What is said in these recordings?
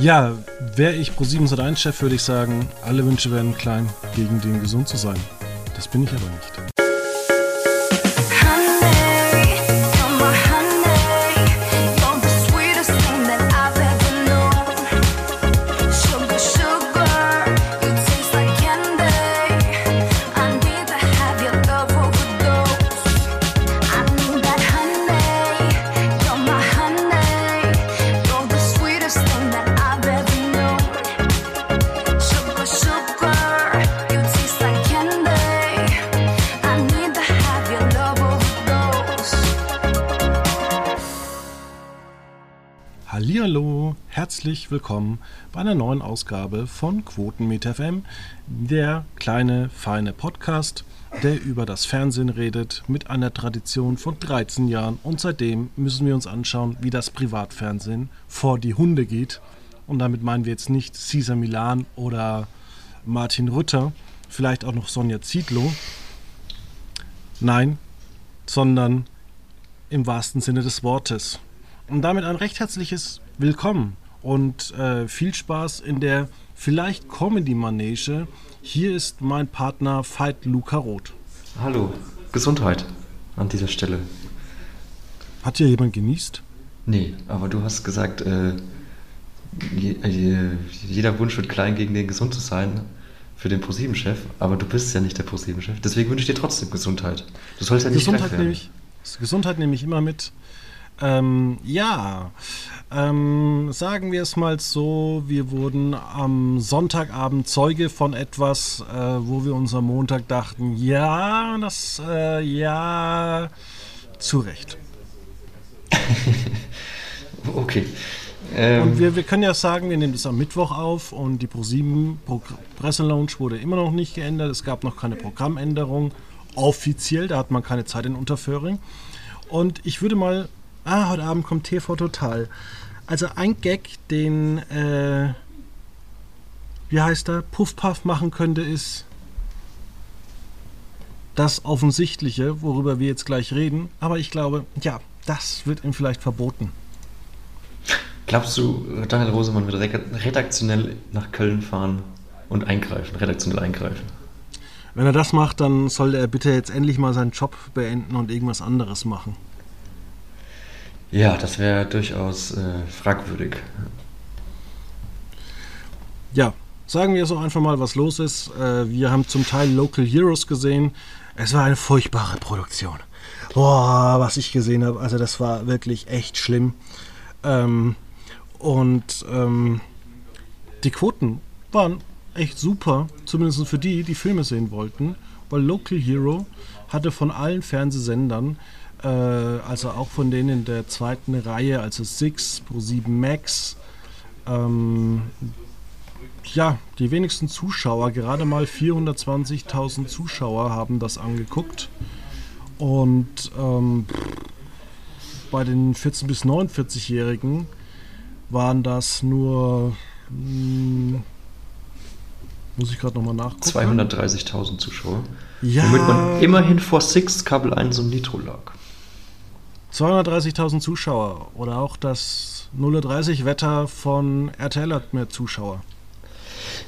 Ja, wäre ich Pro 7 Chef, würde ich sagen, alle Wünsche werden klein, gegen den gesund zu sein. Das bin ich aber nicht. Herzlich willkommen bei einer neuen Ausgabe von Quotenmeter FM, der kleine, feine Podcast, der über das Fernsehen redet, mit einer Tradition von 13 Jahren. Und seitdem müssen wir uns anschauen, wie das Privatfernsehen vor die Hunde geht. Und damit meinen wir jetzt nicht Cesar Milan oder Martin Rütter, vielleicht auch noch Sonja Zietlow. Nein, sondern im wahrsten Sinne des Wortes. Und damit ein recht herzliches Willkommen und äh, viel Spaß in der vielleicht Comedy-Manege. Hier ist mein Partner Veit Luca Roth. Hallo, Gesundheit an dieser Stelle. Hat hier jemand genießt? Nee, aber du hast gesagt, äh, jeder Wunsch wird klein, gegen den gesund zu sein für den ProSieben-Chef, aber du bist ja nicht der ProSieben-Chef. Deswegen wünsche ich dir trotzdem Gesundheit. Du sollst ja nicht Gesundheit nehme ich, Gesundheit nehme ich immer mit. Ähm, ja, ähm, sagen wir es mal so, wir wurden am Sonntagabend Zeuge von etwas, äh, wo wir uns am Montag dachten, ja, das, äh, ja, zu Recht. okay. Ähm. Und wir, wir können ja sagen, wir nehmen das am Mittwoch auf und die Pro7 Pro Presselounge wurde immer noch nicht geändert. Es gab noch keine Programmänderung offiziell, da hat man keine Zeit in Unterföhring. Und ich würde mal Ah, heute Abend kommt TV Total. Also ein Gag, den, äh, wie heißt er, Puff Puff machen könnte, ist das Offensichtliche, worüber wir jetzt gleich reden. Aber ich glaube, ja, das wird ihm vielleicht verboten. Glaubst du, Daniel Rosemann wird redaktionell nach Köln fahren und eingreifen, redaktionell eingreifen? Wenn er das macht, dann soll er bitte jetzt endlich mal seinen Job beenden und irgendwas anderes machen. Ja, das wäre durchaus äh, fragwürdig. Ja, sagen wir so einfach mal, was los ist. Äh, wir haben zum Teil Local Heroes gesehen. Es war eine furchtbare Produktion. Boah, was ich gesehen habe, also das war wirklich echt schlimm. Ähm, und ähm, die Quoten waren echt super, zumindest für die, die Filme sehen wollten, weil Local Hero hatte von allen Fernsehsendern äh, also auch von denen in der zweiten Reihe, also Six, Pro7 Max, ähm, ja, die wenigsten Zuschauer, gerade mal 420.000 Zuschauer haben das angeguckt. Und ähm, bei den 14- bis 49-Jährigen waren das nur, hm, muss ich gerade nochmal nachgucken. 230.000 Zuschauer. Ja. Womit man immerhin vor Six, Kabel 1 und Nitro lag. 230.000 Zuschauer oder auch das 0.30 Wetter von RTL hat mehr Zuschauer.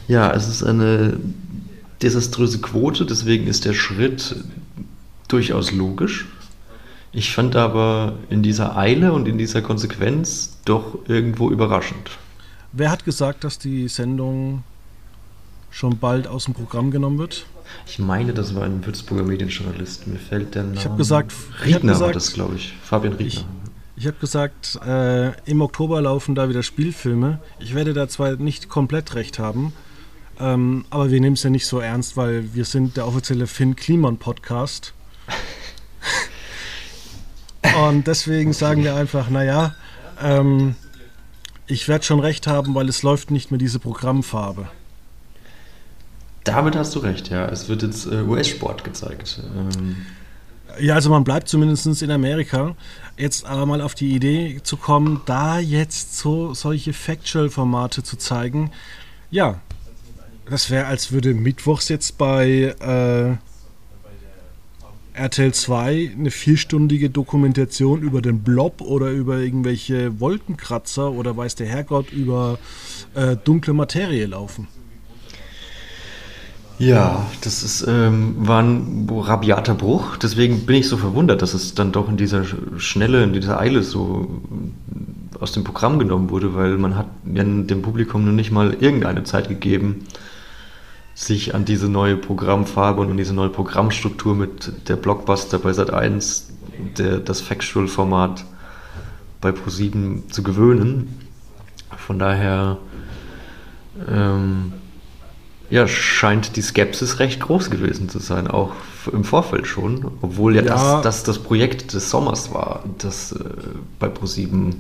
Ja, es ist eine desaströse Quote, deswegen ist der Schritt durchaus logisch. Ich fand aber in dieser Eile und in dieser Konsequenz doch irgendwo überraschend. Wer hat gesagt, dass die Sendung schon bald aus dem Programm genommen wird? Ich meine, das war ein Würzburger Medienjournalist. Mir fällt der Name. Ich habe gesagt, Riedner hab war das, glaube ich. Fabian Riedner. Ich, ich habe gesagt, äh, im Oktober laufen da wieder Spielfilme. Ich werde da zwar nicht komplett recht haben, ähm, aber wir nehmen es ja nicht so ernst, weil wir sind der offizielle Finn Kliman Podcast. Und deswegen sagen wir einfach, naja, ähm, ich werde schon recht haben, weil es läuft nicht mehr diese Programmfarbe. Damit hast du recht, ja. Es wird jetzt äh, US-Sport gezeigt. Ähm. Ja, also man bleibt zumindest in Amerika. Jetzt aber mal auf die Idee zu kommen, da jetzt so solche Factual-Formate zu zeigen. Ja, das wäre, als würde Mittwochs jetzt bei äh, RTL 2 eine vierstündige Dokumentation über den Blob oder über irgendwelche Wolkenkratzer oder weiß der Herrgott über äh, dunkle Materie laufen. Ja, das ist, ähm, war ein rabiater Bruch. Deswegen bin ich so verwundert, dass es dann doch in dieser Schnelle, in dieser Eile so aus dem Programm genommen wurde, weil man hat dem Publikum nur nicht mal irgendeine Zeit gegeben, sich an diese neue Programmfarbe und an diese neue Programmstruktur mit der Blockbuster bei Sat1, der, das Factual-Format bei Pro7 zu gewöhnen. Von daher ähm, ja, scheint die Skepsis recht groß gewesen zu sein, auch im Vorfeld schon, obwohl ja, ja. Das, das, das Projekt des Sommers war, das äh, bei Pro7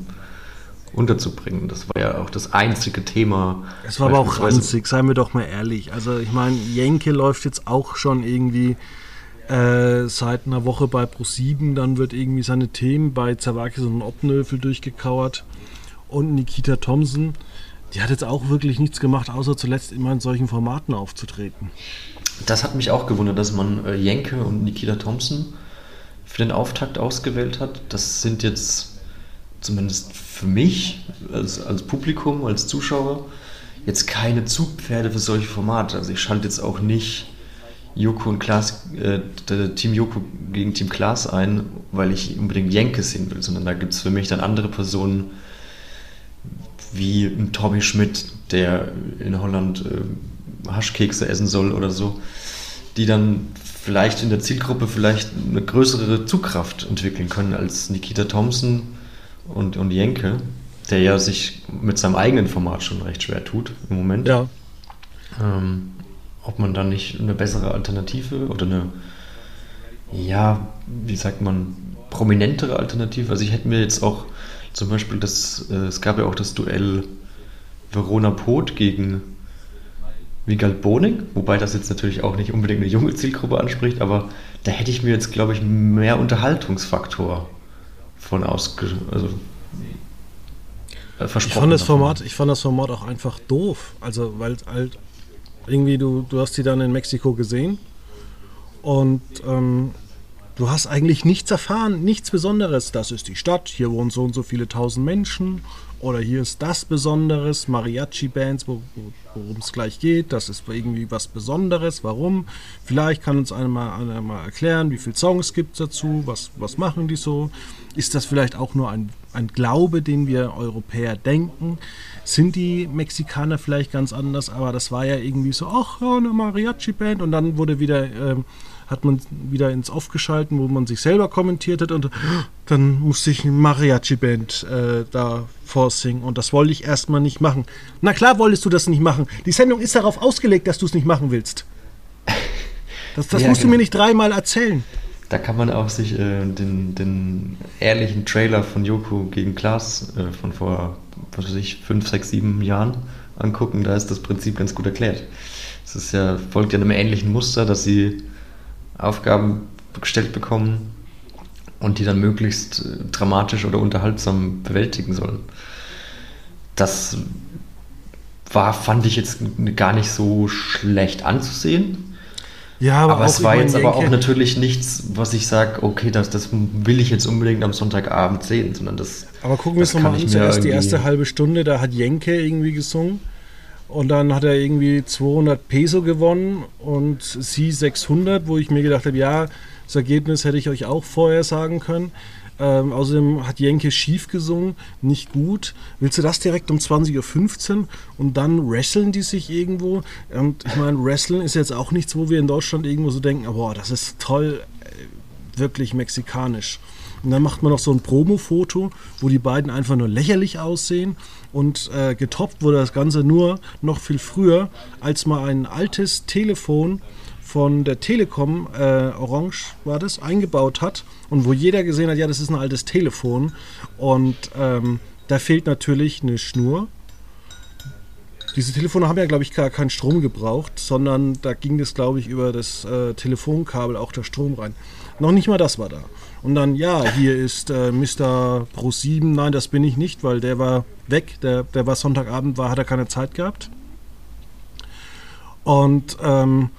unterzubringen. Das war ja auch das einzige Thema. Es war aber auch ranzig, seien wir doch mal ehrlich. Also ich meine, Jenke läuft jetzt auch schon irgendwie äh, seit einer Woche bei Pro7, dann wird irgendwie seine Themen bei Zawakis und Opnöfel durchgekauert und Nikita Thompson. Die hat jetzt auch wirklich nichts gemacht, außer zuletzt immer in solchen Formaten aufzutreten. Das hat mich auch gewundert, dass man äh, Jenke und Nikita Thompson für den Auftakt ausgewählt hat. Das sind jetzt zumindest für mich als, als Publikum, als Zuschauer, jetzt keine Zugpferde für solche Formate. Also ich schalte jetzt auch nicht Joko und Klaas, äh, Team Joko gegen Team Klaas ein, weil ich unbedingt Jenke sehen will, sondern da gibt es für mich dann andere Personen, wie ein Tommy Schmidt, der in Holland äh, Haschkekse essen soll oder so, die dann vielleicht in der Zielgruppe vielleicht eine größere Zugkraft entwickeln können als Nikita Thompson und, und Jenke, der ja sich mit seinem eigenen Format schon recht schwer tut im Moment. Ja. Ähm, ob man dann nicht eine bessere Alternative oder eine, ja, wie sagt man, prominentere Alternative. Also ich hätte mir jetzt auch zum Beispiel das, äh, es gab ja auch das Duell Verona Pot gegen Vigald Boning, wobei das jetzt natürlich auch nicht unbedingt eine junge Zielgruppe anspricht, aber da hätte ich mir jetzt, glaube ich, mehr Unterhaltungsfaktor von ausge also, äh, versprochen. Ich fand, das Format, ich fand das Format auch einfach doof. Also, weil halt irgendwie, du, du hast die dann in Mexiko gesehen und ähm, Du hast eigentlich nichts erfahren, nichts Besonderes. Das ist die Stadt, hier wohnen so und so viele tausend Menschen. Oder hier ist das Besonderes, Mariachi-Bands, wo, worum es gleich geht. Das ist irgendwie was Besonderes. Warum? Vielleicht kann uns einer mal, einer mal erklären, wie viele Songs gibt es dazu, was, was machen die so. Ist das vielleicht auch nur ein, ein Glaube, den wir Europäer denken? Sind die Mexikaner vielleicht ganz anders? Aber das war ja irgendwie so, ach ja, eine Mariachi-Band. Und dann wurde wieder... Ähm, hat man wieder ins Off geschalten, wo man sich selber kommentiert hat und dann musste ich eine Mariachi-Band äh, da vorsingen und das wollte ich erstmal nicht machen. Na klar wolltest du das nicht machen. Die Sendung ist darauf ausgelegt, dass du es nicht machen willst. Das, das ja, musst genau. du mir nicht dreimal erzählen. Da kann man auch sich äh, den, den ehrlichen Trailer von Joko gegen Klaas äh, von vor, was weiß ich, fünf, sechs, sieben Jahren angucken. Da ist das Prinzip ganz gut erklärt. Es ist ja, folgt ja einem ähnlichen Muster, dass sie Aufgaben gestellt bekommen und die dann möglichst äh, dramatisch oder unterhaltsam bewältigen sollen. Das war, fand ich jetzt gar nicht so schlecht anzusehen. Ja, aber, aber es war jetzt aber auch natürlich nichts, was ich sage, okay, das, das will ich jetzt unbedingt am Sonntagabend sehen, sondern das. Aber gucken wir uns nochmal an, zuerst die erste halbe Stunde, da hat Jenke irgendwie gesungen. Und dann hat er irgendwie 200 Peso gewonnen und sie 600, wo ich mir gedacht habe, ja, das Ergebnis hätte ich euch auch vorher sagen können. Ähm, außerdem hat Jenke schief gesungen, nicht gut. Willst du das direkt um 20.15 Uhr und dann wresteln die sich irgendwo? Und ich meine, wresteln ist jetzt auch nichts, wo wir in Deutschland irgendwo so denken, boah, das ist toll, äh, wirklich mexikanisch. Und dann macht man noch so ein Promo-Foto, wo die beiden einfach nur lächerlich aussehen. Und äh, getoppt wurde das Ganze nur noch viel früher, als mal ein altes Telefon von der Telekom, äh, Orange war das, eingebaut hat. Und wo jeder gesehen hat, ja, das ist ein altes Telefon. Und ähm, da fehlt natürlich eine Schnur. Diese Telefone haben ja, glaube ich, gar keinen Strom gebraucht, sondern da ging das, glaube ich, über das äh, Telefonkabel auch der Strom rein. Noch nicht mal das war da. Und dann, ja, hier ist äh, Mr. Pro 7. Nein, das bin ich nicht, weil der war weg. Der, der war Sonntagabend, war, hat er keine Zeit gehabt. Und ähm,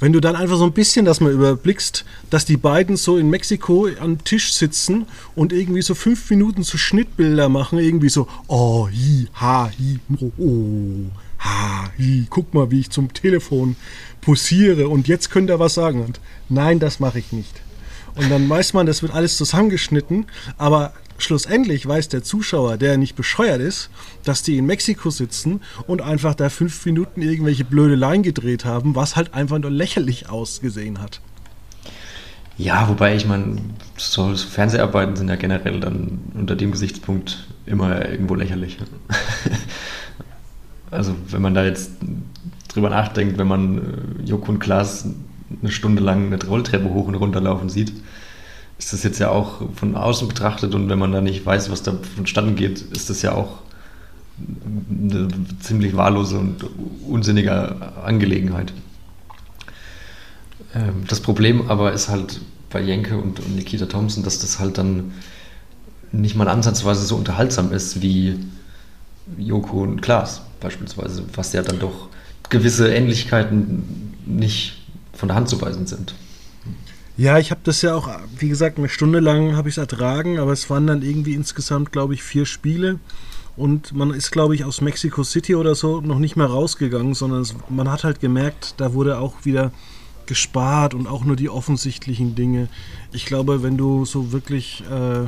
wenn du dann einfach so ein bisschen das mal überblickst, dass die beiden so in Mexiko am Tisch sitzen und irgendwie so fünf Minuten so Schnittbilder machen, irgendwie so, oh, hi, ha, hi, oh, ha, hi, guck mal, wie ich zum Telefon posiere und jetzt könnt ihr was sagen. Und nein, das mache ich nicht. Und dann weiß man, das wird alles zusammengeschnitten, aber schlussendlich weiß der Zuschauer, der nicht bescheuert ist, dass die in Mexiko sitzen und einfach da fünf Minuten irgendwelche blöde Line gedreht haben, was halt einfach nur lächerlich ausgesehen hat. Ja, wobei ich meine, so, so Fernseharbeiten sind ja generell dann unter dem Gesichtspunkt immer irgendwo lächerlich. also wenn man da jetzt drüber nachdenkt, wenn man äh, Joko und Klaas eine Stunde lang eine Rolltreppe hoch und runter laufen sieht, ist das jetzt ja auch von außen betrachtet und wenn man da nicht weiß, was da vonstatten geht, ist das ja auch eine ziemlich wahllose und unsinnige Angelegenheit. Ähm, das Problem aber ist halt bei Jenke und, Nikita Thompson, dass das halt dann nicht mal ansatzweise so unterhaltsam ist wie Joko und Klaas beispielsweise, was ja dann doch gewisse Ähnlichkeiten nicht von der Hand zu weisen sind. Ja, ich habe das ja auch, wie gesagt, eine Stunde lang habe ich es ertragen, aber es waren dann irgendwie insgesamt, glaube ich, vier Spiele. Und man ist, glaube ich, aus Mexico City oder so noch nicht mehr rausgegangen, sondern es, man hat halt gemerkt, da wurde auch wieder gespart und auch nur die offensichtlichen Dinge. Ich glaube, wenn du so wirklich äh,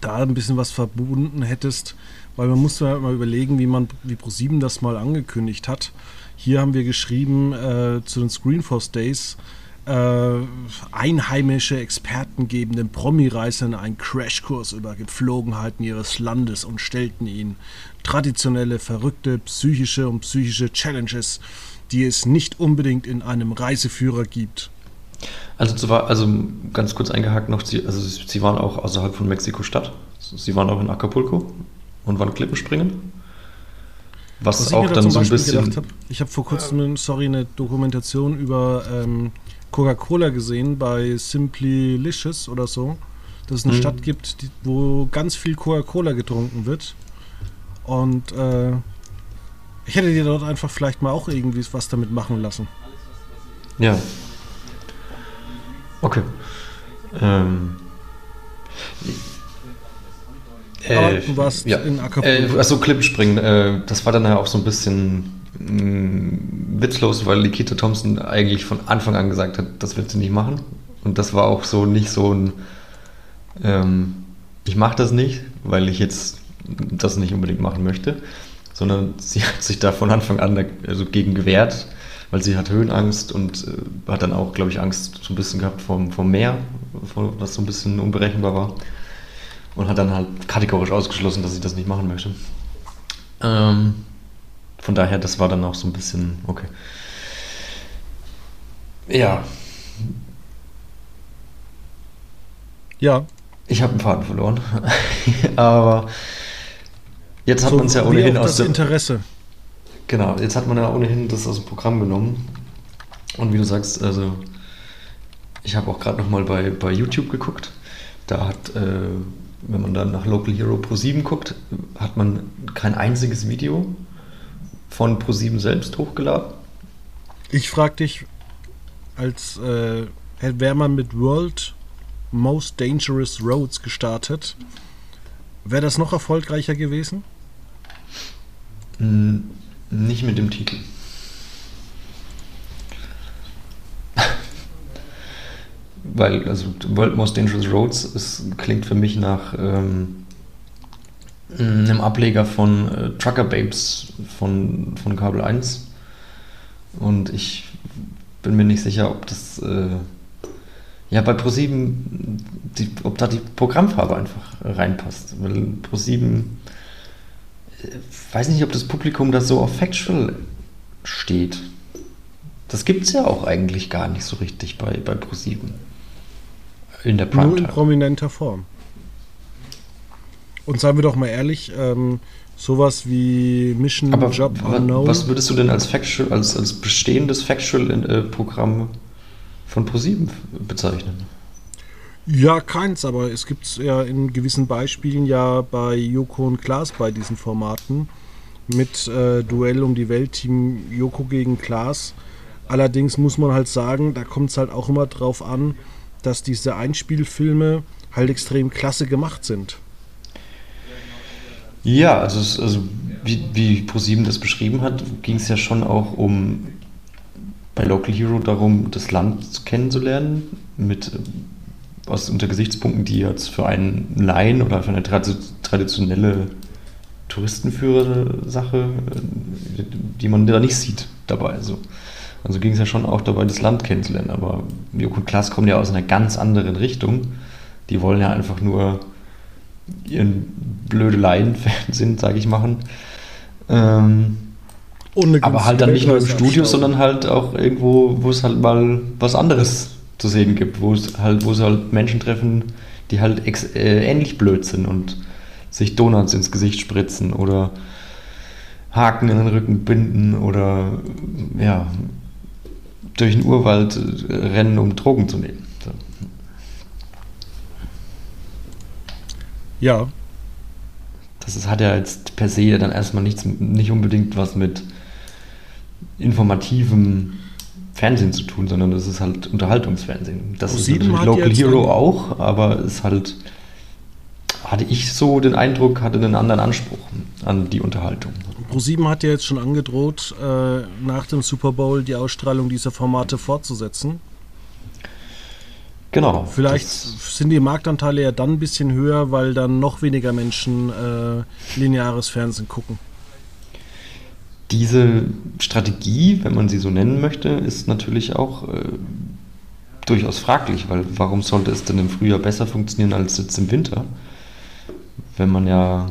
da ein bisschen was verbunden hättest, weil man musste halt mal überlegen, wie man, wie ProSieben das mal angekündigt hat. Hier haben wir geschrieben äh, zu den Screenforce Days, äh, einheimische Experten geben den Promi-Reisern einen Crashkurs über Gepflogenheiten ihres Landes und stellten ihnen traditionelle, verrückte, psychische und psychische Challenges, die es nicht unbedingt in einem Reiseführer gibt. Also, also ganz kurz eingehakt noch, Sie, also Sie waren auch außerhalb von Mexiko-Stadt. Sie waren auch in Acapulco und waren Klippenspringen. Was, Was auch dann so ein bisschen. Hab, ich habe vor kurzem, sorry, eine Dokumentation über ähm, Coca-Cola gesehen bei Simply Licious oder so, dass es eine mhm. Stadt gibt, die, wo ganz viel Coca-Cola getrunken wird. Und äh, ich hätte dir dort einfach vielleicht mal auch irgendwie was damit machen lassen. Ja. Okay. Ähm. Äh, du warst ja. in Acapulco. Äh, achso, Klippspringen. Äh, das war dann ja auch so ein bisschen witzlos, weil Nikita Thompson eigentlich von Anfang an gesagt hat, das wird sie nicht machen. Und das war auch so nicht so ein, ähm, ich mache das nicht, weil ich jetzt das nicht unbedingt machen möchte, sondern sie hat sich da von Anfang an also gegen gewehrt, weil sie hat Höhenangst und äh, hat dann auch, glaube ich, Angst so ein bisschen gehabt vom, vom Meer, was so ein bisschen unberechenbar war. Und hat dann halt kategorisch ausgeschlossen, dass sie das nicht machen möchte. Ähm, von daher, das war dann auch so ein bisschen, okay. Ja. Ja. Ich habe einen Faden verloren. Aber jetzt hat so, man es ja ohnehin aus dem Interesse. Genau, jetzt hat man ja ohnehin das aus dem Programm genommen. Und wie du sagst, also ich habe auch gerade nochmal bei, bei YouTube geguckt. Da hat, äh, wenn man dann nach Local Hero Pro 7 guckt, hat man kein einziges Video von ProSieben selbst hochgeladen? Ich frage dich, als äh, wäre man mit World Most Dangerous Roads gestartet, wäre das noch erfolgreicher gewesen? Nicht mit dem Titel. Weil, also World Most Dangerous Roads ist, klingt für mich nach ähm, einem Ableger von äh, Trucker Babes von, von Kabel 1. Und ich bin mir nicht sicher, ob das äh, ja bei ProSieben, die, ob da die Programmfarbe einfach reinpasst. Weil ProSieben, äh, weiß nicht, ob das Publikum da so auf Factual steht. Das gibt es ja auch eigentlich gar nicht so richtig bei, bei ProSieben. In der Primetime. Nur in prominenter Form. Und seien wir doch mal ehrlich, ähm, sowas wie Mission Aber Job Unknown. Was würdest du denn als Factual, als, als bestehendes Factual-Programm äh, von ProSieben bezeichnen? Ja, keins, aber es gibt es ja in gewissen Beispielen ja bei Joko und Klaas bei diesen Formaten mit äh, Duell um die Welt, Team Joko gegen Klaas. Allerdings muss man halt sagen, da kommt es halt auch immer drauf an, dass diese Einspielfilme halt extrem klasse gemacht sind. Ja, also, also wie, wie ProSieben das beschrieben hat, ging es ja schon auch um bei Local Hero darum, das Land kennenzulernen, mit aus unter Gesichtspunkten, die jetzt für einen Laien oder für eine traditionelle Touristenführer-Sache, die man da nicht sieht dabei. Also, also ging es ja schon auch dabei, das Land kennenzulernen. Aber Joko und Klaas kommen ja aus einer ganz anderen Richtung. Die wollen ja einfach nur ihren Blödeleien-Fernsehen, sage ich, machen. Ähm, aber halt dann nicht nur im Studio, sondern halt auch irgendwo, wo es halt mal was anderes zu sehen gibt, wo es halt, wo es halt Menschen treffen, die halt ex, äh, ähnlich blöd sind und sich Donuts ins Gesicht spritzen oder Haken in den Rücken binden oder ja, durch den Urwald rennen, um Drogen zu nehmen. So. Ja. Das ist, hat ja jetzt per se dann erstmal nichts, nicht unbedingt was mit informativem Fernsehen zu tun, sondern das ist halt Unterhaltungsfernsehen. Das ist natürlich Local Hero auch, aber es ist halt hatte ich so den Eindruck, hatte einen anderen Anspruch an die Unterhaltung. ProSieben hat ja jetzt schon angedroht, äh, nach dem Super Bowl die Ausstrahlung dieser Formate fortzusetzen. Genau. Vielleicht sind die Marktanteile ja dann ein bisschen höher, weil dann noch weniger Menschen äh, lineares Fernsehen gucken. Diese Strategie, wenn man sie so nennen möchte, ist natürlich auch äh, durchaus fraglich, weil warum sollte es denn im Frühjahr besser funktionieren als jetzt im Winter? wenn man ja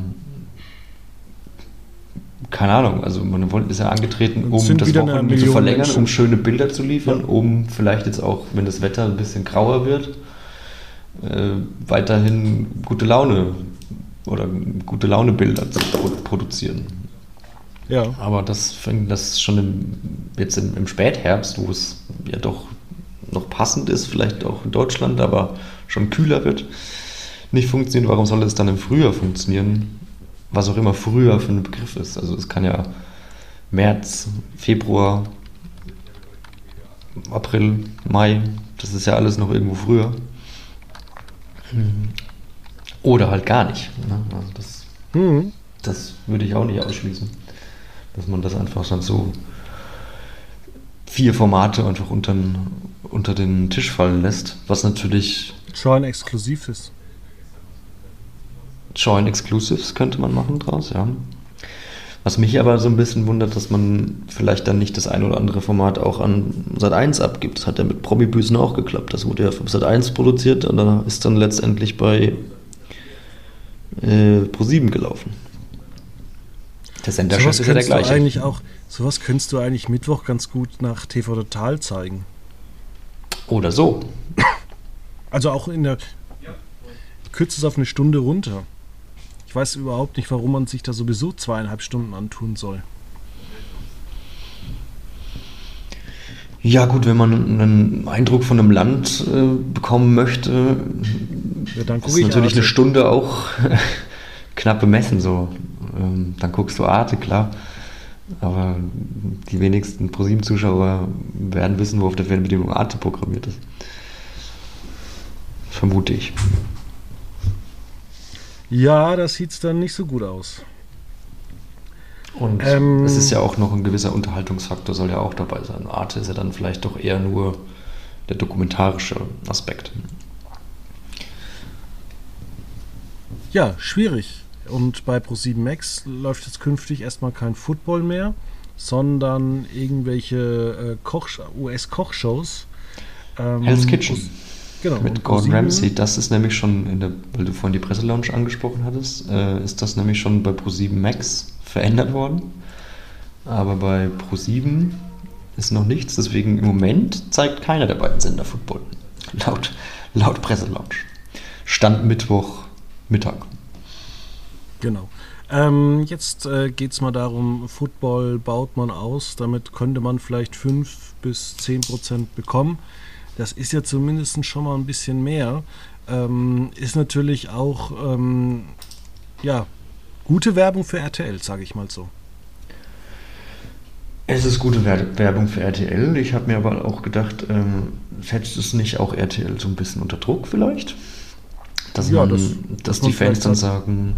keine Ahnung, also man ist ja angetreten, um das Wochenende zu verlängern, Menschen. um schöne Bilder zu liefern, ja. um vielleicht jetzt auch, wenn das Wetter ein bisschen grauer wird, äh, weiterhin gute Laune oder gute Laune Bilder zu produzieren. Ja. Aber das fängt das schon im, jetzt im, im Spätherbst, wo es ja doch noch passend ist, vielleicht auch in Deutschland, aber schon kühler wird, nicht funktioniert, warum soll es dann im Frühjahr funktionieren? Was auch immer früher für ein Begriff ist. Also es kann ja März, Februar, April, Mai, das ist ja alles noch irgendwo früher. Oder halt gar nicht. Ne? Also das, mhm. das würde ich auch nicht ausschließen. Dass man das einfach dann so vier Formate einfach unter, unter den Tisch fallen lässt, was natürlich schon exklusiv ist. Join Exclusives könnte man machen draus, ja. Was mich aber so ein bisschen wundert, dass man vielleicht dann nicht das ein oder andere Format auch an Sat 1 abgibt. Das hat ja mit Promi-Büßen auch geklappt. Das wurde ja für Sat 1 produziert und dann ist dann letztendlich bei äh, Pro7 gelaufen. Der Senderchef ist ja der gleiche. eigentlich auch, sowas könntest du eigentlich Mittwoch ganz gut nach TV Total zeigen. Oder so. Also auch in der. Kürzt es auf eine Stunde runter. Ich weiß überhaupt nicht, warum man sich da sowieso zweieinhalb Stunden antun soll. Ja, gut, wenn man einen Eindruck von einem Land äh, bekommen möchte, ja, dann ist natürlich Arte. eine Stunde auch knapp bemessen. So. Ähm, dann guckst du Arte, klar. Aber die wenigsten ProSieben-Zuschauer werden wissen, wo auf der Fernbedienung Arte programmiert ist. Vermute ich. Ja, das sieht dann nicht so gut aus. Und ähm, es ist ja auch noch ein gewisser Unterhaltungsfaktor, soll ja auch dabei sein. Arte ist ja dann vielleicht doch eher nur der dokumentarische Aspekt. Ja, schwierig. Und bei Pro7 Max läuft jetzt künftig erstmal kein Football mehr, sondern irgendwelche äh, US-Kochshows. Ähm, Hell's Kitchen. Genau. Mit Gordon Ramsay. Das ist nämlich schon, in der, weil du vorhin die Presselounge angesprochen hattest, äh, ist das nämlich schon bei Pro7 Max verändert worden. Aber bei Pro7 ist noch nichts. Deswegen im Moment zeigt keiner der beiden Sender Football. Laut, laut Presselounge. Stand Mittwoch Mittag. Genau. Ähm, jetzt äh, geht es mal darum, Football baut man aus, damit könnte man vielleicht 5 bis 10 Prozent bekommen. Das ist ja zumindest schon mal ein bisschen mehr. Ähm, ist natürlich auch ähm, ja, gute Werbung für RTL, sage ich mal so. Es ist gute Werbung für RTL. Ich habe mir aber auch gedacht, ähm, setzt es nicht auch RTL so ein bisschen unter Druck vielleicht? Dass, ja, man, das, dass die Fans dann sagen,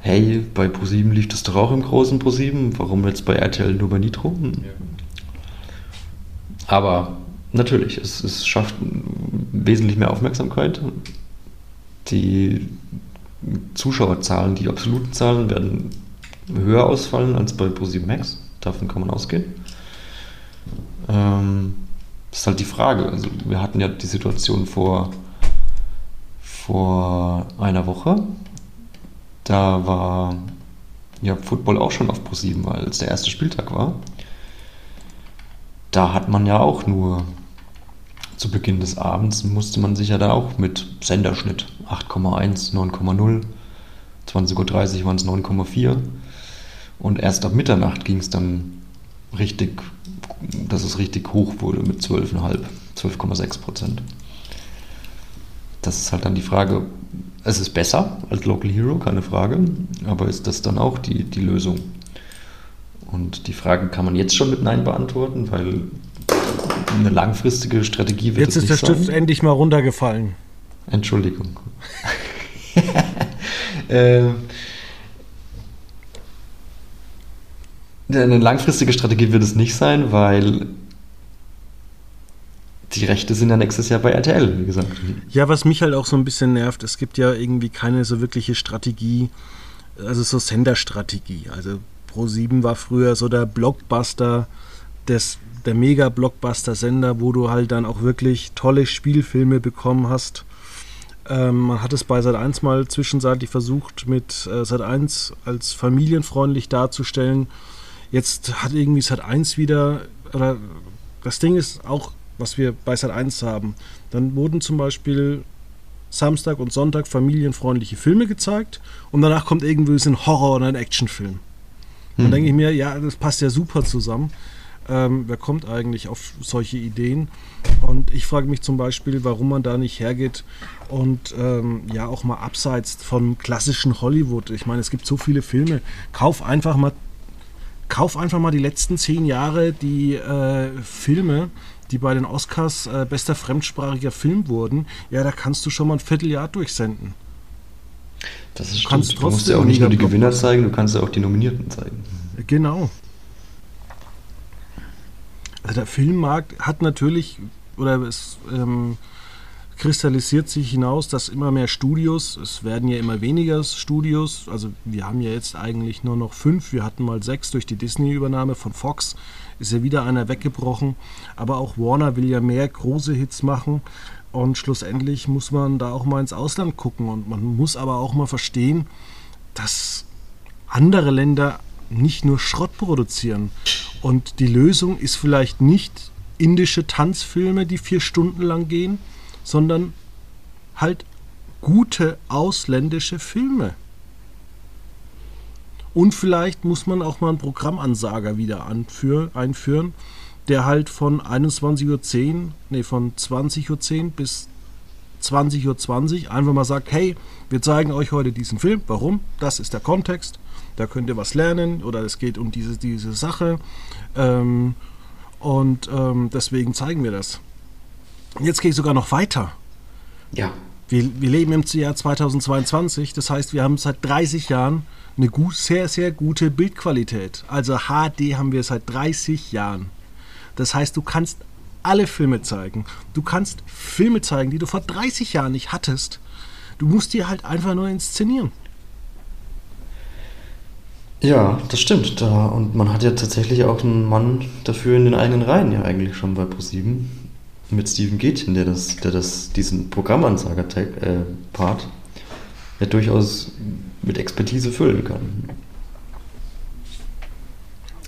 hey, bei ProSieben lief das doch auch im großen ProSieben, warum jetzt bei RTL nur bei Nitro? Aber natürlich, es, es schafft wesentlich mehr Aufmerksamkeit. Die Zuschauerzahlen, die absoluten Zahlen werden höher ausfallen als bei ProSieben Max. Davon kann man ausgehen. Ähm, das ist halt die Frage. Also wir hatten ja die Situation vor, vor einer Woche. Da war ja Football auch schon auf ProSieben, weil es der erste Spieltag war. Da hat man ja auch nur zu Beginn des Abends musste man sich ja da auch mit Senderschnitt 8,1, 9,0, 20.30 Uhr waren es 9,4 und erst ab Mitternacht ging es dann richtig, dass es richtig hoch wurde mit 12,5, 12,6 Prozent. Das ist halt dann die Frage, es ist besser als Local Hero, keine Frage, aber ist das dann auch die, die Lösung? Und die Frage kann man jetzt schon mit Nein beantworten, weil eine langfristige Strategie wird Jetzt ist der Stift sein. endlich mal runtergefallen. Entschuldigung. äh, eine langfristige Strategie wird es nicht sein, weil die Rechte sind ja nächstes Jahr bei RTL, wie gesagt. Ja, was mich halt auch so ein bisschen nervt, es gibt ja irgendwie keine so wirkliche Strategie, also so Senderstrategie. Also Pro7 war früher so der Blockbuster des der Mega-Blockbuster-Sender, wo du halt dann auch wirklich tolle Spielfilme bekommen hast. Ähm, man hat es bei Sat1 mal zwischenzeitlich versucht, mit äh, Sat1 als familienfreundlich darzustellen. Jetzt hat irgendwie Sat1 wieder, oder das Ding ist auch, was wir bei Sat1 haben. Dann wurden zum Beispiel Samstag und Sonntag familienfreundliche Filme gezeigt und danach kommt irgendwie ein Horror- oder ein Actionfilm. Dann hm. denke ich mir, ja, das passt ja super zusammen. Ähm, wer kommt eigentlich auf solche Ideen? Und ich frage mich zum Beispiel, warum man da nicht hergeht und ähm, ja auch mal abseits vom klassischen Hollywood. Ich meine, es gibt so viele Filme. Kauf einfach mal, kauf einfach mal die letzten zehn Jahre die äh, Filme, die bei den Oscars äh, bester fremdsprachiger Film wurden. Ja, da kannst du schon mal ein Vierteljahr durchsenden. Das ist du, du musst ja auch nicht nur die Gewinner zeigen, du kannst ja auch die Nominierten zeigen. Genau. Also der Filmmarkt hat natürlich, oder es ähm, kristallisiert sich hinaus, dass immer mehr Studios, es werden ja immer weniger Studios, also wir haben ja jetzt eigentlich nur noch fünf, wir hatten mal sechs durch die Disney-Übernahme von Fox, ist ja wieder einer weggebrochen, aber auch Warner will ja mehr große Hits machen und schlussendlich muss man da auch mal ins Ausland gucken und man muss aber auch mal verstehen, dass andere Länder nicht nur Schrott produzieren. Und die Lösung ist vielleicht nicht indische Tanzfilme, die vier Stunden lang gehen, sondern halt gute ausländische Filme. Und vielleicht muss man auch mal einen Programmansager wieder anführen, einführen, der halt von 21.10 Uhr, nee, von 20.10 Uhr bis 20.20 Uhr 20 einfach mal sagt, hey, wir zeigen euch heute diesen Film. Warum? Das ist der Kontext da könnt ihr was lernen oder es geht um diese, diese Sache. Ähm, und ähm, deswegen zeigen wir das. Jetzt gehe ich sogar noch weiter. Ja. Wir, wir leben im Jahr 2022, das heißt, wir haben seit 30 Jahren eine gut, sehr, sehr gute Bildqualität. Also HD haben wir seit 30 Jahren. Das heißt, du kannst alle Filme zeigen. Du kannst Filme zeigen, die du vor 30 Jahren nicht hattest. Du musst die halt einfach nur inszenieren. Ja, das stimmt. Da, und man hat ja tatsächlich auch einen Mann dafür in den eigenen Reihen ja eigentlich schon bei ProSieben mit Steven Gätchen, der das, der das, diesen Programmansager-Part äh, ja durchaus mit Expertise füllen kann.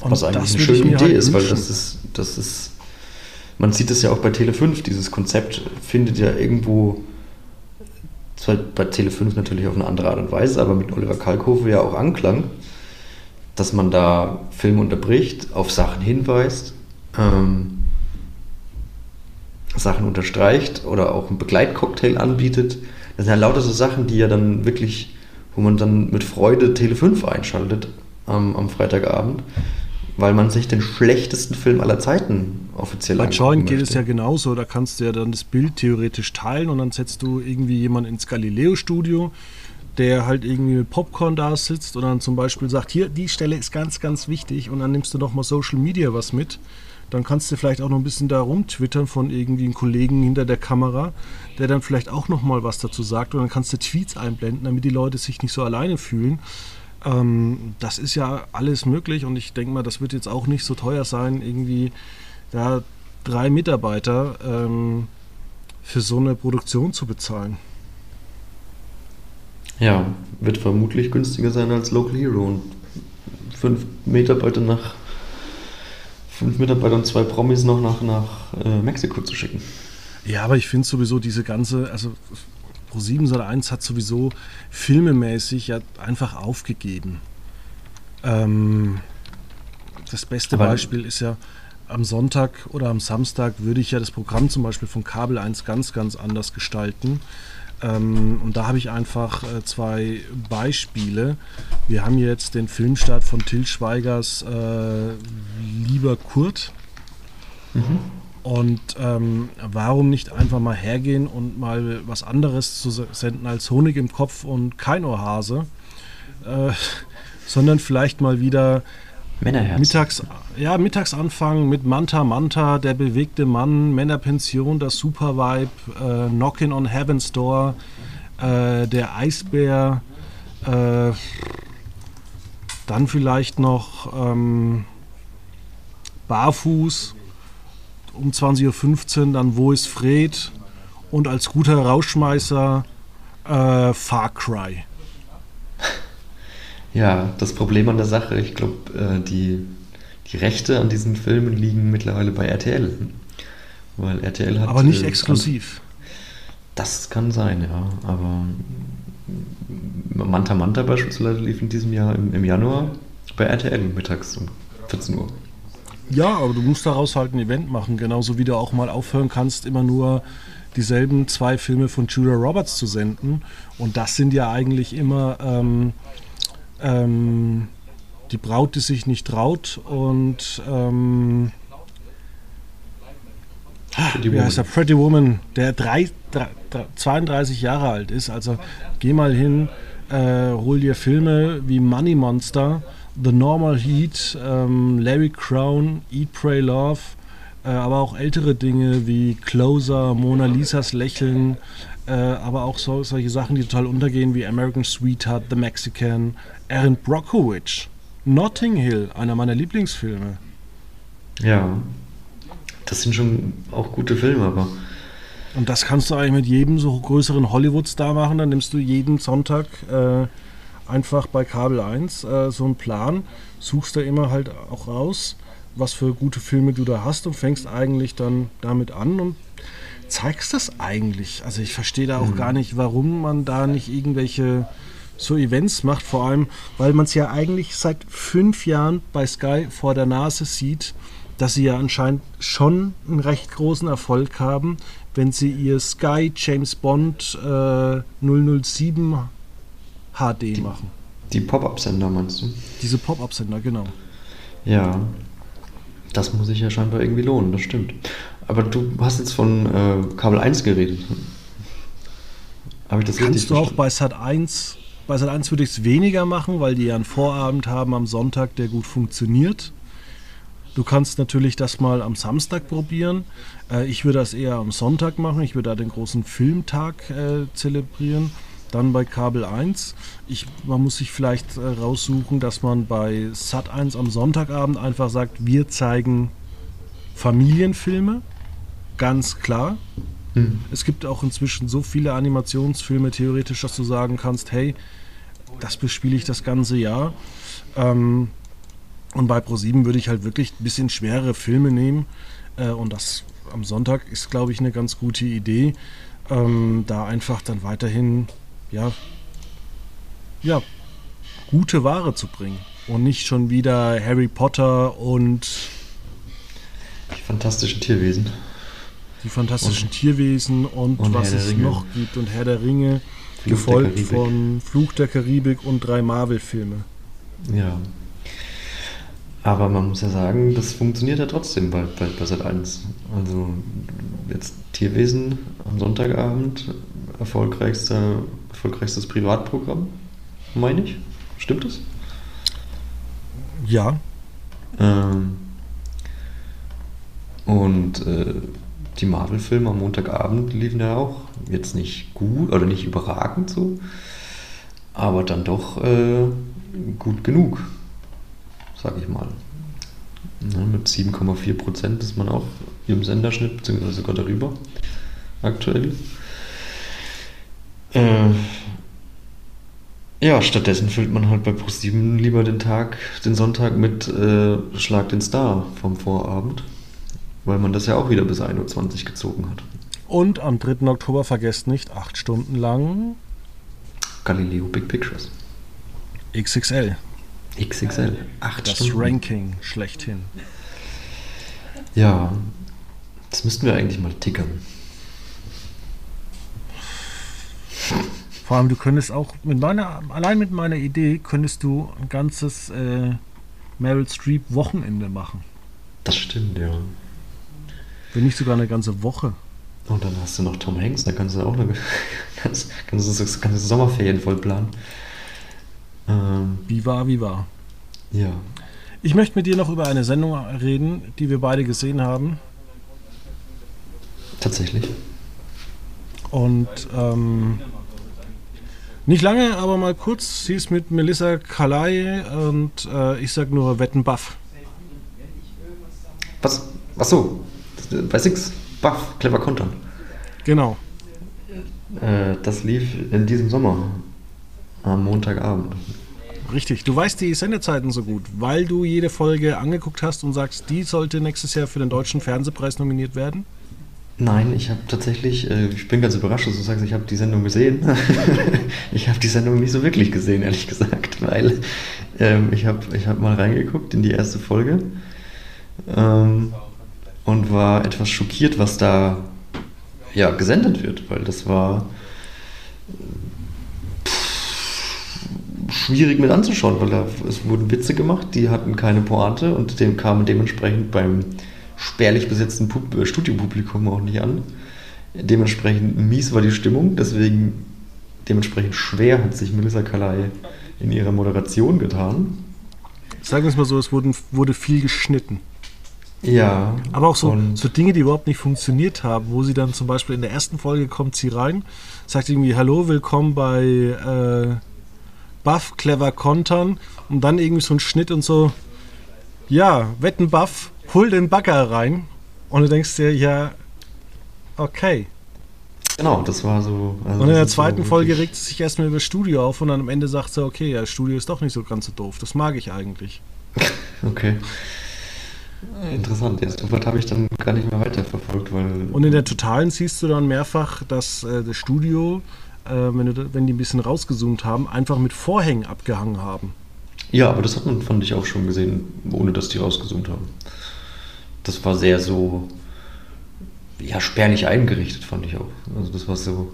Und Was eigentlich eine schöne Idee halt ist, weil das ist, das ist, man sieht es ja auch bei Tele5, dieses Konzept findet ja irgendwo, zwar bei Tele5 natürlich auf eine andere Art und Weise, aber mit Oliver Kalkofe ja auch Anklang dass man da Film unterbricht, auf Sachen hinweist, ähm, Sachen unterstreicht oder auch einen Begleitcocktail anbietet. Das sind ja lauter so Sachen, die ja dann wirklich, wo man dann mit Freude Tele 5 einschaltet ähm, am Freitagabend, weil man sich den schlechtesten Film aller Zeiten offiziell Bei Join geht es ja genauso. Da kannst du ja dann das Bild theoretisch teilen und dann setzt du irgendwie jemanden ins Galileo-Studio, der halt irgendwie mit Popcorn da sitzt und dann zum Beispiel sagt, hier, die Stelle ist ganz, ganz wichtig und dann nimmst du noch mal Social Media was mit. Dann kannst du vielleicht auch noch ein bisschen da rumtwittern von irgendwie einem Kollegen hinter der Kamera, der dann vielleicht auch noch mal was dazu sagt und dann kannst du Tweets einblenden, damit die Leute sich nicht so alleine fühlen. Ähm, das ist ja alles möglich und ich denke mal, das wird jetzt auch nicht so teuer sein, irgendwie da drei Mitarbeiter ähm, für so eine Produktion zu bezahlen. Ja, wird vermutlich günstiger sein als Local Hero und fünf Mitarbeiter nach fünf Mitarbeiter und zwei Promis noch nach, nach äh, Mexiko zu schicken. Ja, aber ich finde sowieso diese ganze, also Pro7 Sat1 hat sowieso filmemäßig ja einfach aufgegeben. Ähm, das beste Aber- Beispiel ist ja am Sonntag oder am Samstag würde ich ja das Programm zum Beispiel von Kabel 1 ganz, ganz anders gestalten. Ähm, und da habe ich einfach äh, zwei Beispiele. Wir haben jetzt den Filmstart von Till Schweigers äh, Lieber Kurt. Und ähm, warum nicht einfach mal hergehen und mal was anderes zu se- senden als Honig im Kopf und kein Ohrhase, äh, sondern vielleicht mal wieder Männerherz. mittags, ja, mittags anfangen mit Manta Manta, der bewegte Mann, Männerpension, das Super Vibe, äh, Knockin' on Heaven's Door, äh, der Eisbär, äh, dann vielleicht noch ähm, Barfuß um 20.15 Uhr, dann Wo ist Fred und als guter Rauschmeißer äh, Far Cry. Ja, das Problem an der Sache, ich glaube, äh, die, die Rechte an diesen Filmen liegen mittlerweile bei RTL. Weil RTL hat. Aber nicht äh, exklusiv. Das kann sein, ja. Aber Manta Manta beispielsweise lief in diesem Jahr im, im Januar bei RTL mittags um 14 Uhr. Ja, aber du musst daraus halt ein Event machen, genauso wie du auch mal aufhören kannst, immer nur dieselben zwei Filme von Julia Roberts zu senden. Und das sind ja eigentlich immer ähm, ähm, die Braut, die sich nicht traut und ähm, Pretty wie heißt Woman. der Pretty Woman, der drei, drei, 32 Jahre alt ist. Also geh mal hin, äh, hol dir Filme wie Money Monster, The Normal Heat, ähm, Larry Crown, Eat, Pray, Love, äh, aber auch ältere Dinge wie Closer, Mona Lisas Lächeln, äh, aber auch so, solche Sachen, die total untergehen wie American Sweetheart, The Mexican, Erin Brockovich, Notting Hill, einer meiner Lieblingsfilme. Ja. Das sind schon auch gute Filme, aber Und das kannst du eigentlich mit jedem so größeren Hollywood-Star machen. Dann nimmst du jeden Sonntag äh, einfach bei Kabel 1 äh, so einen Plan, suchst da immer halt auch raus, was für gute Filme du da hast und fängst eigentlich dann damit an und zeigst das eigentlich. Also ich verstehe da auch gar nicht, warum man da nicht irgendwelche so Events macht, vor allem, weil man es ja eigentlich seit fünf Jahren bei Sky vor der Nase sieht, dass sie ja anscheinend schon einen recht großen Erfolg haben, wenn sie ihr Sky James Bond äh, 007 HD machen. die Pop-Up-Sender meinst du? Diese Pop-Up-Sender, genau. Ja. Das muss sich ja scheinbar irgendwie lohnen, das stimmt. Aber du hast jetzt von äh, Kabel 1 geredet. Habe ich das richtig Kannst du auch bei Sat 1, bei Sat 1 würde ich es weniger machen, weil die ja einen Vorabend haben am Sonntag, der gut funktioniert. Du kannst natürlich das mal am Samstag probieren. Äh, ich würde das eher am Sonntag machen. Ich würde da den großen Filmtag äh, zelebrieren. Dann bei Kabel 1. Ich, man muss sich vielleicht äh, raussuchen, dass man bei Sat 1 am Sonntagabend einfach sagt, wir zeigen Familienfilme. Ganz klar. Hm. Es gibt auch inzwischen so viele Animationsfilme theoretisch, dass du sagen kannst, hey, das bespiele ich das ganze Jahr. Ähm, und bei ProSieben würde ich halt wirklich ein bisschen schwere Filme nehmen. Äh, und das am Sonntag ist, glaube ich, eine ganz gute Idee. Ähm, da einfach dann weiterhin, ja, ja, gute Ware zu bringen. Und nicht schon wieder Harry Potter und Die fantastischen Tierwesen. Die fantastischen Tierwesen und, und was der es noch gibt und Herr der Ringe, Fluch der gefolgt Karibik. von Fluch der Karibik und drei Marvel-Filme. Ja. Aber man muss ja sagen, das funktioniert ja trotzdem bei, bei, bei Sat 1. Also jetzt Tierwesen am Sonntagabend, erfolgreichster, erfolgreichstes Privatprogramm, meine ich. Stimmt das? Ja. Ähm, und äh, die Marvel-Filme am Montagabend liefen ja auch jetzt nicht gut oder nicht überragend so, aber dann doch äh, gut genug sage ich mal. Ja, mit 7,4 Prozent ist man auch im Senderschnitt, beziehungsweise sogar darüber aktuell. Äh, ja, stattdessen füllt man halt bei Pro7 lieber den Tag, den Sonntag mit äh, Schlag den Star vom Vorabend, weil man das ja auch wieder bis 1.20 Uhr gezogen hat. Und am 3. Oktober vergesst nicht, acht Stunden lang Galileo Big Pictures. XXL. XXL. Acht das Stunden. Ranking schlechthin. Ja, das müssten wir eigentlich mal tickern. Vor allem, du könntest auch mit meiner, allein mit meiner Idee könntest du ein ganzes äh, Meryl Streep Wochenende machen. Das stimmt, ja. Wenn nicht sogar eine ganze Woche. Und dann hast du noch Tom Hanks, da kannst du auch eine kannst, kannst kannst Sommerferien voll planen. Ähm, wie war, wie war. Ja. Ich möchte mit dir noch über eine Sendung reden, die wir beide gesehen haben. Tatsächlich. Und ähm, nicht lange, aber mal kurz. Sie ist mit Melissa Kalai und äh, ich sag nur Wetten Buff. Was? Achso, bei Six Buff, clever Kontern. Genau. Äh, das lief in diesem Sommer. Am Montagabend. Richtig, du weißt die Sendezeiten so gut, weil du jede Folge angeguckt hast und sagst, die sollte nächstes Jahr für den Deutschen Fernsehpreis nominiert werden? Nein, ich habe tatsächlich, äh, ich bin ganz überrascht, dass du sagst, ich habe die Sendung gesehen. ich habe die Sendung nicht so wirklich gesehen, ehrlich gesagt, weil ähm, ich habe ich hab mal reingeguckt in die erste Folge ähm, und war etwas schockiert, was da ja, gesendet wird, weil das war schwierig mit anzuschauen, weil da, es wurden Witze gemacht, die hatten keine Pointe und dem kamen dementsprechend beim spärlich besetzten Pub äh, Studiopublikum auch nicht an. Dementsprechend mies war die Stimmung, deswegen dementsprechend schwer hat sich Melissa Kalai in ihrer Moderation getan. Sagen wir es mal so, es wurden, wurde viel geschnitten. Ja. Aber auch so, so Dinge, die überhaupt nicht funktioniert haben, wo sie dann zum Beispiel in der ersten Folge kommt sie rein, sagt irgendwie Hallo, willkommen bei äh, Buff, clever kontern und dann irgendwie so ein Schnitt und so, ja, wetten Buff, hol den Bagger rein. Und du denkst dir, ja, okay. Genau, das war so. Also und in der zweiten so Folge regt es sich erstmal über das Studio auf und dann am Ende sagt sie, okay, ja, das Studio ist doch nicht so ganz so doof. Das mag ich eigentlich. okay. Interessant, jetzt soweit habe ich dann gar nicht mehr weiterverfolgt, weil. Und in der Totalen siehst du dann mehrfach, dass äh, das Studio äh, wenn, du, wenn die ein bisschen rausgezoomt haben, einfach mit Vorhängen abgehangen haben. Ja, aber das hat man, fand ich auch schon gesehen, ohne dass die rausgezoomt haben. Das war sehr so, ja, spärlich eingerichtet, fand ich auch. Also das war so,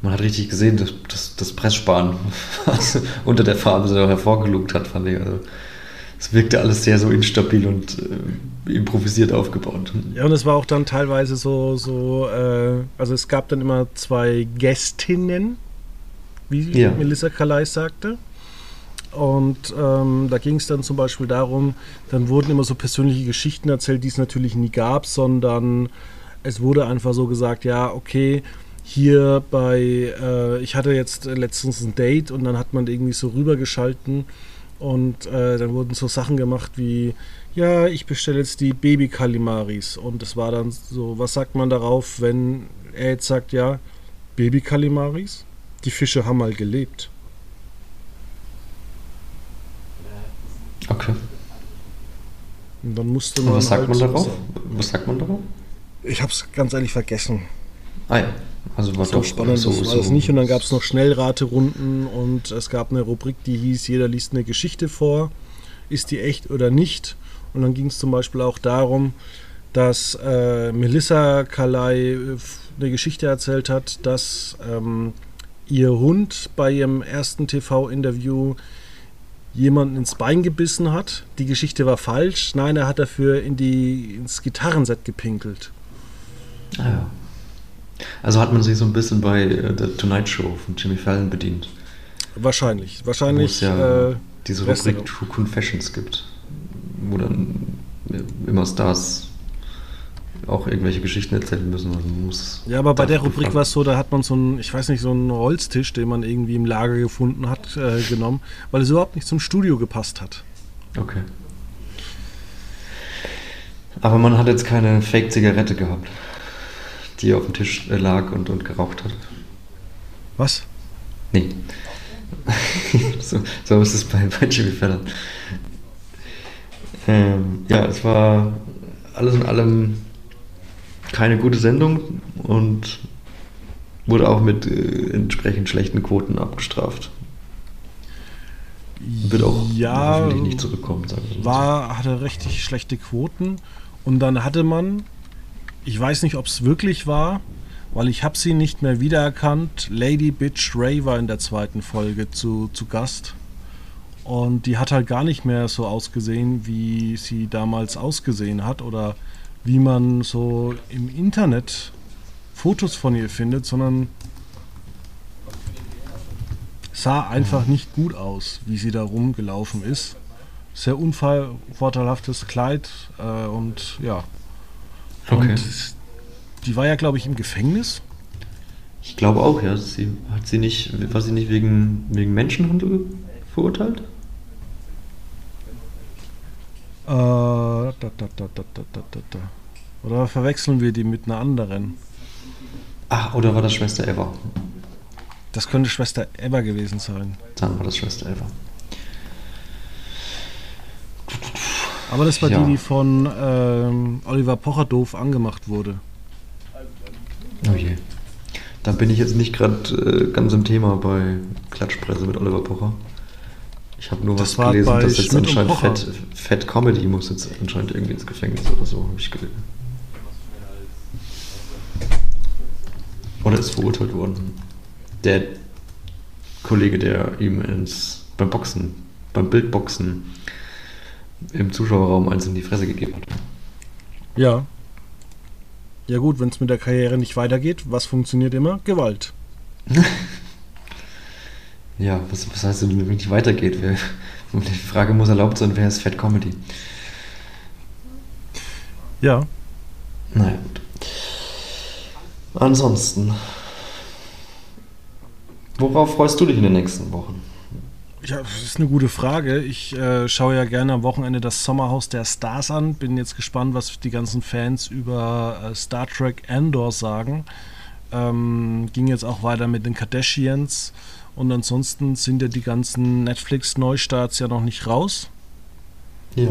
man hat richtig gesehen, dass das, das Presssparen, unter der Farbe so hervorgelugt hat, fand ich. Also es wirkte alles sehr so instabil und äh, improvisiert aufgebaut. Ja, und es war auch dann teilweise so, so äh, also es gab dann immer zwei Gästinnen, wie ja. Melissa Kalais sagte. Und ähm, da ging es dann zum Beispiel darum, dann wurden immer so persönliche Geschichten erzählt, die es natürlich nie gab, sondern es wurde einfach so gesagt, ja, okay, hier bei, äh, ich hatte jetzt letztens ein Date und dann hat man irgendwie so rübergeschalten und äh, dann wurden so Sachen gemacht wie, ja, ich bestelle jetzt die Baby-Kalimaris. Und es war dann so, was sagt man darauf, wenn er jetzt sagt, ja, Baby-Kalimaris? Die Fische haben mal gelebt. Okay. Und dann musste man. Und was sagt halt man darauf? Was sagt man darauf? Ich hab's ganz ehrlich vergessen. Ah ja. Also war so spannend so, war das nicht. Und dann gab es noch Schnellraterunden und es gab eine Rubrik, die hieß, jeder liest eine Geschichte vor. Ist die echt oder nicht? Und dann ging es zum Beispiel auch darum, dass äh, Melissa Kalai äh, eine Geschichte erzählt hat, dass ähm, ihr Hund bei ihrem ersten TV-Interview jemanden ins Bein gebissen hat. Die Geschichte war falsch. Nein, er hat dafür in die, ins Gitarrenset gepinkelt. Ah ja. Also hat man sich so ein bisschen bei äh, The Tonight Show von Jimmy Fallon bedient. Wahrscheinlich. Wo Wahrscheinlich. es ja äh, diese. Rubrik True Confessions gibt, wo dann immer Stars auch irgendwelche Geschichten erzählen müssen. Also man muss Ja, aber bei der Rubrik war es so, da hat man so einen, ich weiß nicht, so einen Holztisch, den man irgendwie im Lager gefunden hat, äh, genommen, weil es überhaupt nicht zum Studio gepasst hat. Okay. Aber man hat jetzt keine Fake-Zigarette gehabt, die auf dem Tisch äh, lag und, und geraucht hat. Was? Nee. so, so ist es bei, bei Jimmy Fallon. Ähm, ja, es war alles in allem keine gute Sendung und wurde auch mit äh, entsprechend schlechten Quoten abgestraft. Wird auch ja, hoffentlich nicht zurückkommen, sagen wir mal so. war, hatte richtig schlechte Quoten und dann hatte man, ich weiß nicht, ob es wirklich war, weil ich habe sie nicht mehr wiedererkannt. Lady Bitch Ray war in der zweiten Folge zu, zu Gast und die hat halt gar nicht mehr so ausgesehen, wie sie damals ausgesehen hat oder wie man so im Internet Fotos von ihr findet, sondern sah einfach nicht gut aus, wie sie da rumgelaufen ist. Sehr unvorteilhaftes Kleid äh, und ja. Okay. Und die war ja, glaube ich, im Gefängnis. Ich glaube auch, ja. Sie, hat sie nicht, war sie nicht wegen, wegen Menschenhandel verurteilt? Äh, da, da, da, da, da, da, da. Oder verwechseln wir die mit einer anderen? Ach, oder war das Schwester Eva? Das könnte Schwester Eva gewesen sein. Dann war das Schwester Eva. Aber das war Ja. die, die von ähm, Oliver Pocher doof angemacht wurde. Oh je. Da bin ich jetzt nicht gerade äh, ganz im Thema bei Klatschpresse mit Oliver Pocher. Ich habe nur Das was gelesen, dass jetzt Schmidt anscheinend. Fett, Fett Comedy muss jetzt anscheinend irgendwie ins Gefängnis oder so, habe ich gelesen. Oder ist verurteilt worden. Der Kollege, der ihm ins, beim Boxen, beim Bildboxen im Zuschauerraum eins in die Fresse gegeben hat. Ja. Ja gut, wenn es mit der Karriere nicht weitergeht, was funktioniert immer? Gewalt. Ja, was, was heißt wenn es nicht weitergeht? Wer, die Frage muss erlaubt sein, wer ist Fat Comedy? Ja. Naja, gut. Ansonsten, worauf freust du dich in den nächsten Wochen? Ja, das ist eine gute Frage. Ich äh, schaue ja gerne am Wochenende das Sommerhaus der Stars an. Bin jetzt gespannt, was die ganzen Fans über äh, Star Trek Andor sagen. Ähm, ging jetzt auch weiter mit den Kardashians. Und ansonsten sind ja die ganzen Netflix-Neustarts ja noch nicht raus. Ja.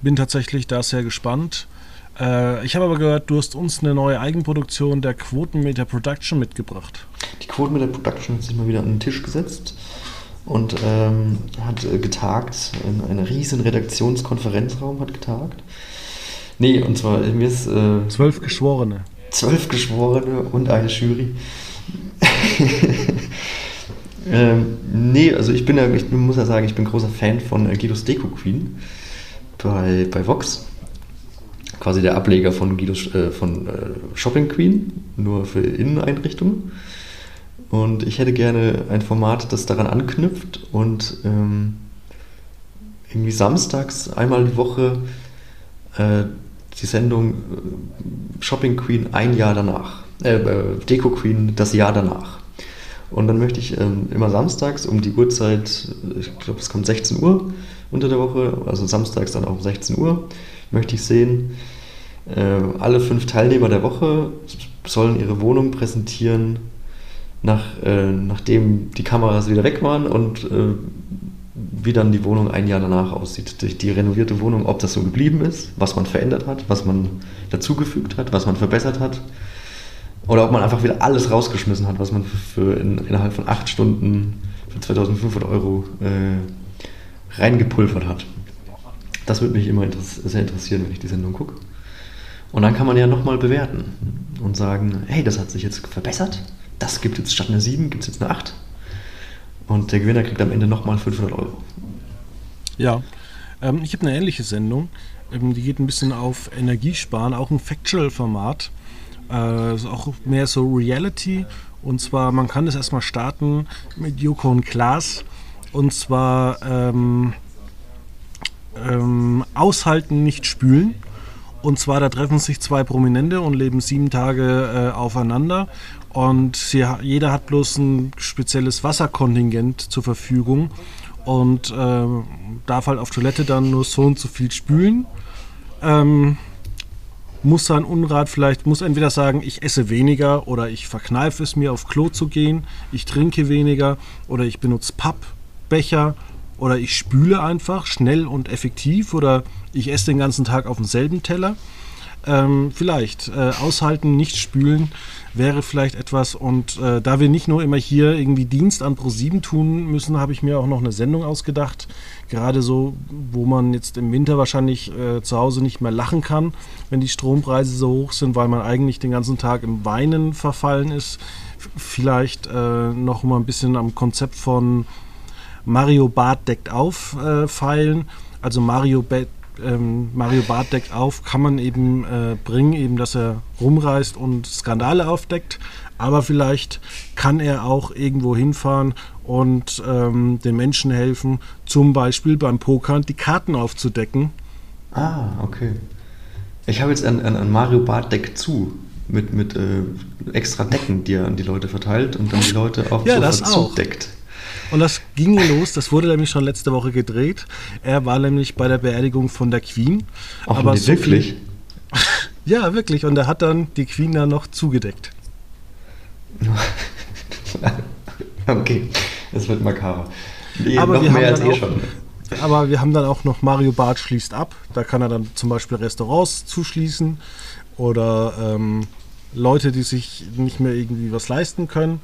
Bin tatsächlich da sehr gespannt. Äh, ich habe aber gehört, du hast uns eine neue Eigenproduktion der Quotenmeter Production mitgebracht. Die Quote mit der Production hat sich mal wieder an den Tisch gesetzt und ähm, hat äh, getagt. In einem riesen Redaktionskonferenzraum hat getagt. Nee, und zwar, mir ist äh, Zwölf Geschworene. zwölf Geschworene und eine Jury. ähm, nee, also ich bin ja, ich muss ja sagen, ich bin großer Fan von äh, Guidos Deko Queen bei, bei Vox. Quasi der Ableger von Guidos äh, von äh, Shopping Queen, nur für Inneneinrichtungen. Und ich hätte gerne ein Format, das daran anknüpft und ähm, irgendwie samstags einmal die Woche äh, die Sendung äh, Shopping Queen ein Jahr danach. Äh, äh, Deko Queen das Jahr danach. Und dann möchte ich ähm, immer samstags um die Uhrzeit, äh, ich glaube es kommt 16 Uhr unter der Woche, also samstags dann auch um 16 Uhr, möchte ich sehen, alle fünf Teilnehmer der Woche sollen ihre Wohnung präsentieren, nach, äh, nachdem die Kameras wieder weg waren und äh, wie dann die Wohnung ein Jahr danach aussieht. Die, die renovierte Wohnung, ob das so geblieben ist, was man verändert hat, was man dazugefügt hat, was man verbessert hat. Oder ob man einfach wieder alles rausgeschmissen hat, was man für in, innerhalb von acht Stunden für 2500 Euro äh, reingepulvert hat. Das würde mich immer interess sehr interessieren, wenn ich die Sendung gucke. Und dann kann man ja nochmal bewerten und sagen, hey, das hat sich jetzt verbessert. Das gibt jetzt statt einer 7, gibt es jetzt eine 8. Und der Gewinner kriegt am Ende nochmal 500 Euro. Ja, ähm, ich habe eine ähnliche Sendung. Ähm, die geht ein bisschen auf Energiesparen, auch ein Factual-Format. Ist auch mehr so Reality. Und zwar, man kann das erstmal starten mit Joko und Klaas. Und zwar ähm, ähm, aushalten, nicht spülen. Und zwar, da treffen sich zwei Prominente und leben sieben Tage äh, aufeinander. Und sie, jeder hat bloß ein spezielles Wasserkontingent zur Verfügung und äh, darf halt auf Toilette dann nur so und so viel spülen. Ähm, muss sein Unrat vielleicht, muss entweder sagen, ich esse weniger oder ich verkneife es mir auf Klo zu gehen, ich trinke weniger oder ich benutze Pappbecher oder ich spüle einfach schnell und effektiv oder ich esse den ganzen Tag auf demselben Teller. Ähm, vielleicht äh, aushalten, nicht spülen wäre vielleicht etwas. Und äh, da wir nicht nur immer hier irgendwie Dienst an Pro7 tun müssen, habe ich mir auch noch eine Sendung ausgedacht. Gerade so, wo man jetzt im Winter wahrscheinlich äh, zu Hause nicht mehr lachen kann, wenn die Strompreise so hoch sind, weil man eigentlich den ganzen Tag im Weinen verfallen ist. Vielleicht äh, noch mal ein bisschen am Konzept von Mario Bart deckt auf äh, feilen. Also Mario Ba- ähm, Mario Barth deckt auf, kann man eben äh, bringen, eben, dass er rumreist und Skandale aufdeckt. Aber vielleicht kann er auch irgendwo hinfahren und ähm, den Menschen helfen, zum Beispiel beim Pokern die Karten aufzudecken. Ah, okay. Ich habe jetzt ein, ein, ein Mario Bart Deck zu. Mit, mit äh, extra Decken, die er an die Leute verteilt und dann die Leute auch Ja, sofort das auch. zudeckt. Und das ging los, das wurde nämlich schon letzte Woche gedreht. Er war nämlich bei der Beerdigung von der Queen. Ach, nee, so wirklich? Ja, wirklich. Und er hat dann die Queen dann noch zugedeckt. okay, es wird makaber. Nee, Aber noch wir mehr haben als dann eh auch- schon. Aber wir haben dann auch noch Mario Barth schließt ab. Da kann er dann zum Beispiel Restaurants zuschließen oder ähm, Leute, die sich nicht mehr irgendwie was leisten können.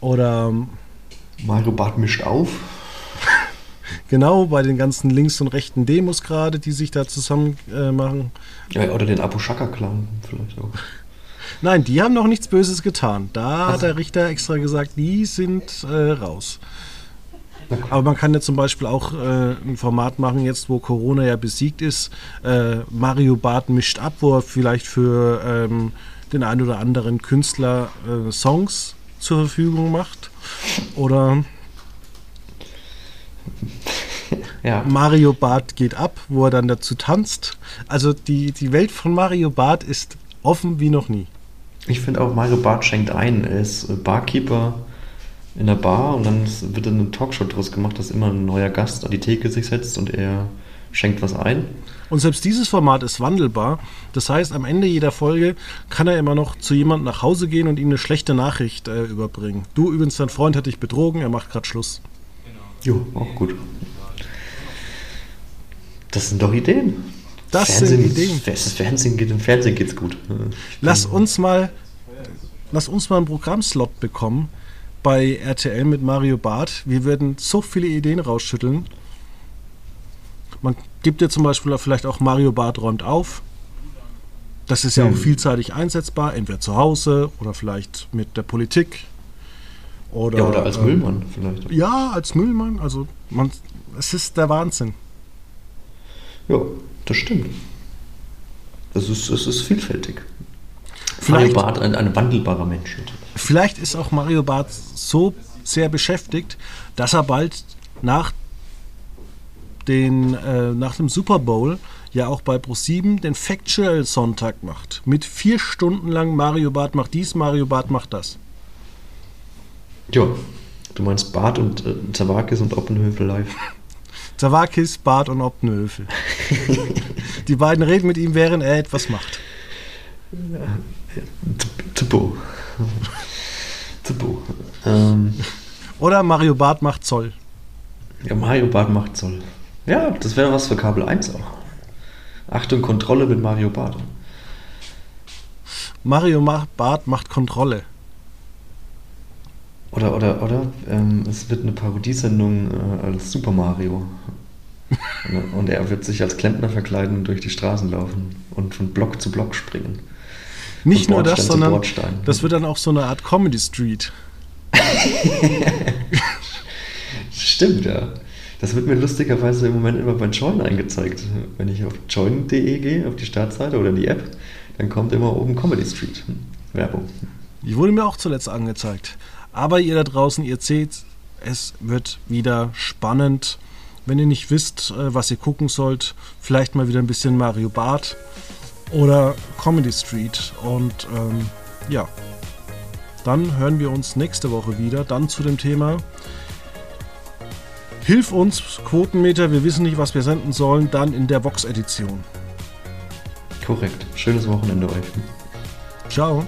Oder ähm, Mario Bart mischt auf. genau bei den ganzen links und rechten Demos gerade, die sich da zusammen äh, machen. Ja, oder den Abu Shaka Clan vielleicht auch. Nein, die haben noch nichts Böses getan. Da hat Also. der Richter extra gesagt, die sind äh, raus. Aber man kann ja zum Beispiel auch äh, ein Format machen, jetzt wo Corona ja besiegt ist. Äh, Mario Barth mischt ab, wo er vielleicht für ähm, den einen oder anderen Künstler äh, Songs zur Verfügung macht. Oder Ja, Mario Barth geht ab, wo er dann dazu tanzt. Also die, die Welt von Mario Barth ist offen wie noch nie. ich finde auch Mario Bart schenkt ein. Er ist äh, Barkeeper in der Bar und dann wird dann eine Talkshow draus gemacht, dass immer ein neuer Gast an die Theke sich setzt und er schenkt was ein. Und selbst dieses Format ist wandelbar. Das heißt, am Ende jeder Folge kann er immer noch zu jemandem nach Hause gehen und ihm eine schlechte Nachricht äh, überbringen. Du übrigens, dein Freund hat dich betrogen, er macht gerade Schluss. Jo, auch gut. Das sind doch Ideen. Das sind Ideen. Das Fernsehen geht, im Fernsehen geht's gut. Lass uns mal, lass uns mal einen Programmslot bekommen bei RTL mit Mario Barth. Wir werden so viele Ideen rausschütteln. Man gibt dir zum Beispiel vielleicht auch Mario Barth räumt auf. Das ist ja Hm. auch vielseitig einsetzbar, entweder zu Hause oder vielleicht mit der Politik. Oder, Ja, oder als ähm, Müllmann vielleicht. Ja, als Müllmann. Also man, es ist der Wahnsinn. Ja, das stimmt. Es ist, es ist vielfältig. Vielleicht- Mario Barth, ein, ein wandelbarer Mensch. Vielleicht ist auch Mario Barth so sehr beschäftigt, dass er bald nach, den, äh, nach dem Super Bowl ja auch bei Pro7 den Factual Sonntag macht. Mit vier Stunden lang Mario Barth macht dies, Mario Barth macht das. Ja, du meinst Barth und äh, Zawakis und Oppenhövel live. Zawakis, Barth und Optenhöfel. Die beiden reden mit ihm, während er etwas macht. Zippo. Zippo. Ähm, Oder Mario Barth macht Zoll. ja, Mario Barth macht Zoll. Ja, das wäre was für Kabel 1 auch. Achtung, Kontrolle mit Mario Barth. Mario Ma- Barth macht Kontrolle. Oder, oder, oder, ähm, es wird eine Parodiesendung äh, als Super Mario. Und- er wird sich als Klempner verkleiden und durch die Straßen laufen und von Block zu Block springen. Nicht Von nur das, Bordstein sondern Bordstein. das wird dann auch so eine Art Comedy Street. Stimmt, ja. Das wird mir lustigerweise im Moment immer bei Join angezeigt. Wenn ich auf join.de gehe, auf die Startseite oder die App, dann kommt immer oben Comedy Street. Werbung. Die wurde mir auch zuletzt angezeigt. Aber ihr da draußen, ihr seht, es wird wieder spannend. Wenn ihr nicht wisst, äh, was ihr gucken sollt, vielleicht mal wieder ein bisschen Mario Bart oder Comedy Street. Und ähm, ja, dann hören wir uns nächste Woche wieder. Dann zu dem Thema Hilf uns, Quotenmeter, wir wissen nicht, was wir senden sollen, dann in der Vox-Edition. Korrekt. Schönes Wochenende euch. Ciao.